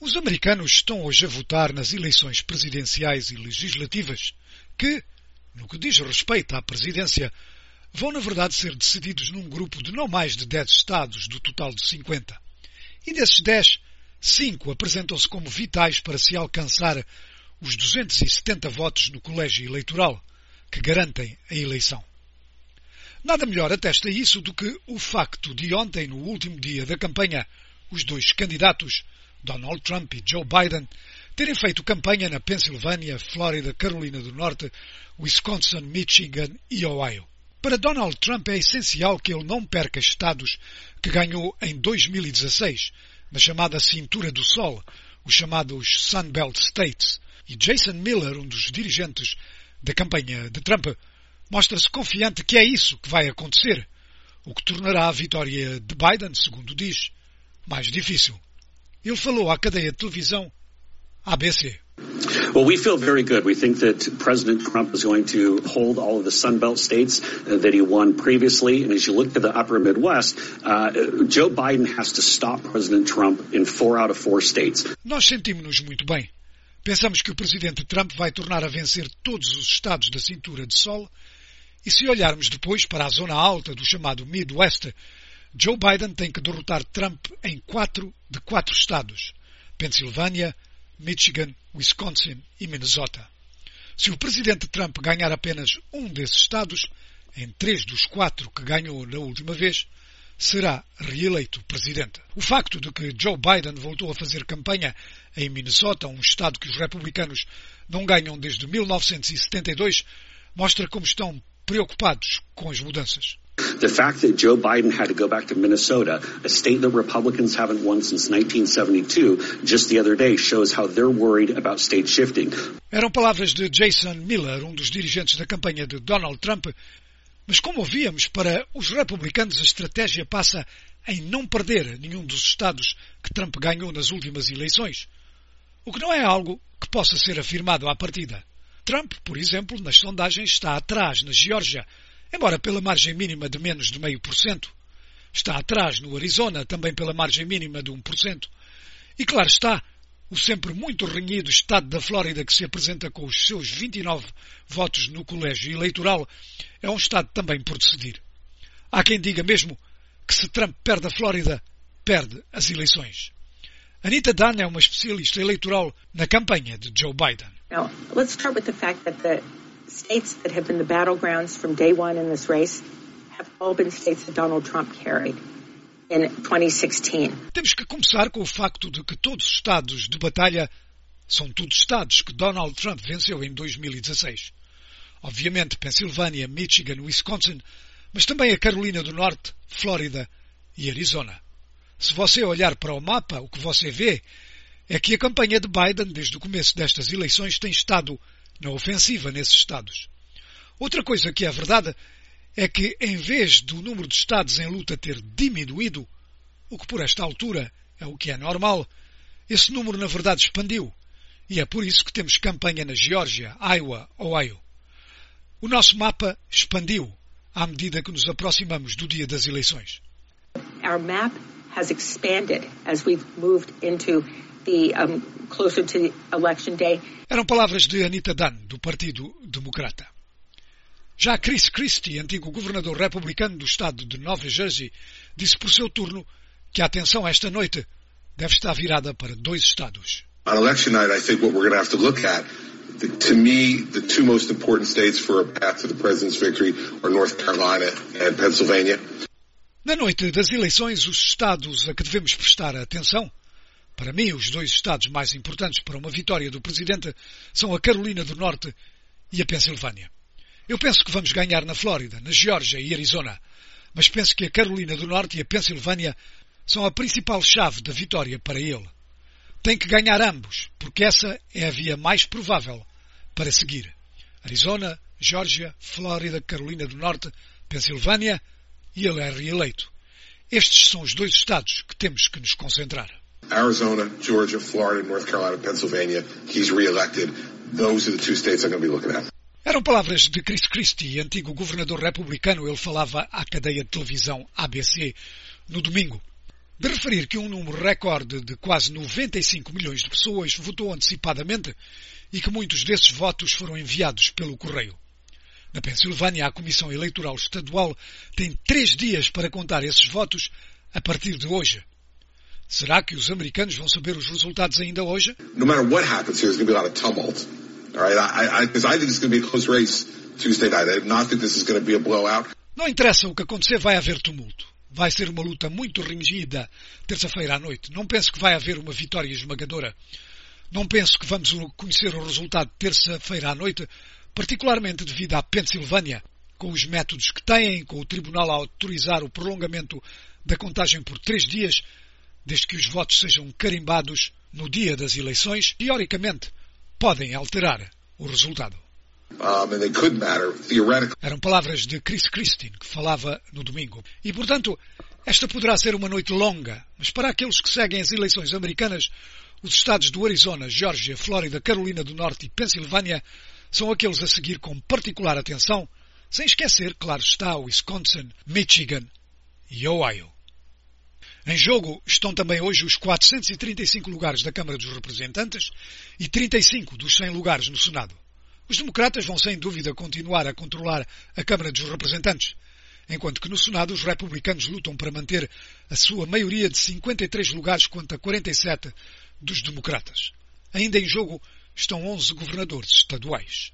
Os americanos estão hoje a votar nas eleições presidenciais e legislativas que, no que diz respeito à presidência, vão na verdade ser decididos num grupo de não mais de 10 estados do total de 50. E desses 10, 5 apresentam-se como vitais para se alcançar os 270 votos no colégio eleitoral que garantem a eleição. Nada melhor atesta isso do que o facto de ontem, no último dia da campanha, os dois candidatos Donald Trump e Joe Biden, terem feito campanha na Pensilvânia, Flórida, Carolina do Norte, Wisconsin, Michigan e Ohio. Para Donald Trump é essencial que ele não perca estados que ganhou em 2016, na chamada Cintura do Sol, os chamados Sunbelt States. E Jason Miller, um dos dirigentes da campanha de Trump, mostra-se confiante que é isso que vai acontecer, o que tornará a vitória de Biden, segundo diz, mais difícil. Ele falou à cadeia de televisão ABC. Well, we feel very good. We think that President Trump is going to hold all of the states uh, that he won previously. And as you look to the upper Midwest, uh, Joe Biden has to stop President Trump in four out of four states. Nós sentimos-nos muito bem. Pensamos que o presidente Trump vai tornar a vencer todos os estados da cintura de sol. E se olharmos depois para a zona alta do chamado Midwest, Joe Biden tem que derrotar Trump em quatro de quatro estados: Pensilvânia, Michigan, Wisconsin e Minnesota. Se o presidente Trump ganhar apenas um desses estados, em três dos quatro que ganhou na última vez, será reeleito presidente. O facto de que Joe Biden voltou a fazer campanha em Minnesota, um estado que os republicanos não ganham desde 1972, mostra como estão preocupados com as mudanças. The fact that Joe Biden had to go back to Minnesota, a state that Republicans haven't won since 1972, just the other day shows how they're worried about state shifting. Eram palavras de Jason Miller, um dos dirigentes da campanha de Donald Trump, mas como ouvíamos, para os republicanos a estratégia passa em não perder nenhum dos estados que Trump ganhou nas últimas eleições, o que não é algo que possa ser afirmado à partida. Trump, por exemplo, nas sondagens está atrás na Geórgia, embora pela margem mínima de menos de meio por cento. Está atrás no Arizona, também pela margem mínima de 1%. E claro está, o sempre muito renhido estado da Flórida que se apresenta com os seus 29 votos no colégio eleitoral é um estado também por decidir. Há quem diga mesmo que se Trump perde a Flórida, perde as eleições. Anita Dunn é uma especialista eleitoral na campanha de Joe Biden. Now, let's start with the fact that the states that have been the battlegrounds from day one in this race have all been states that Donald Trump carried in 2016. Temos que começar com o facto de que todos os estados de batalha são todos estados que Donald Trump venceu em 2016. Obviamente, Pensilvânia, Michigan, Wisconsin, mas também a Carolina do Norte, Flórida e Arizona. Se você olhar para o mapa, o que você vê é que a campanha de Biden, desde o começo destas eleições, tem estado na ofensiva nesses estados. Outra coisa que é verdade é que, em vez do número de estados em luta ter diminuído, o que por esta altura é o que é normal, esse número na verdade expandiu. E é por isso que temos campanha na Geórgia, Iowa, Ohio. O nosso mapa expandiu à medida que nos aproximamos do dia das eleições. Our map has expanded as we've moved into the um, closer to the election day. Eram palavras de Anita Dunn, do Partido Democrata. Já Chris Christie, antigo governador republicano do estado de Nova Jersey, disse por seu turno que a atenção esta noite deve estar virada para dois estados. On election night, I think what we're going to have to look at, the, to me, the two most important states for a path to the president's victory are North Carolina and Pennsylvania. Na noite das eleições, os estados a que devemos prestar atenção, para mim, os dois estados mais importantes para uma vitória do presidente são a Carolina do Norte e a Pensilvânia. Eu penso que vamos ganhar na Flórida, na Geórgia e Arizona, mas penso que a Carolina do Norte e a Pensilvânia são a principal chave da vitória para ele. Tem que ganhar ambos, porque essa é a via mais provável para seguir. Arizona, Geórgia, Flórida, Carolina do Norte, Pensilvânia e ele é reeleito. Estes são os dois estados que temos que nos concentrar. Arizona, Georgia, Florida, North Carolina, Pennsylvania, he's reelected. Those are the two states I'm going to be looking at. Eram palavras de Chris Christie, antigo governador republicano. Ele falava à cadeia de televisão ABC no domingo. de referir que um número recorde de quase 95 milhões de pessoas votou antecipadamente e que muitos desses votos foram enviados pelo correio. Na Pensilvânia, a Comissão Eleitoral Estadual tem três dias para contar esses votos a partir de hoje. Será que os americanos vão saber os resultados ainda hoje? No matter what happens here, there's going to be a lot of tumult. All right, I, I, I think it's going to be a close race Tuesday night. I do not think this is going to be a blowout. Não interessa o que acontecer, vai haver tumulto. Vai ser uma luta muito ringida terça-feira à noite. Não penso que vai haver uma vitória esmagadora. Não penso que vamos conhecer o resultado terça-feira à noite, particularmente devido à Pensilvânia, com os métodos que têm, com o Tribunal a autorizar o prolongamento da contagem por três dias, desde que os votos sejam carimbados no dia das eleições, teoricamente, podem alterar o resultado. Eram palavras de Chris Christine, que falava no domingo. E, portanto, esta poderá ser uma noite longa, mas para aqueles que seguem as eleições americanas, os estados do Arizona, Geórgia, Flórida, Carolina do Norte e Pensilvânia são aqueles a seguir com particular atenção, sem esquecer, claro está, Wisconsin, Michigan e Ohio. Em jogo estão também hoje os 435 lugares da Câmara dos Representantes e 35 dos 100 lugares no Senado. Os democratas vão sem dúvida continuar a controlar a Câmara dos Representantes, enquanto que no Senado os republicanos lutam para manter a sua maioria de 53 lugares contra 47 dos democratas. Ainda em jogo estão 11 governadores estaduais.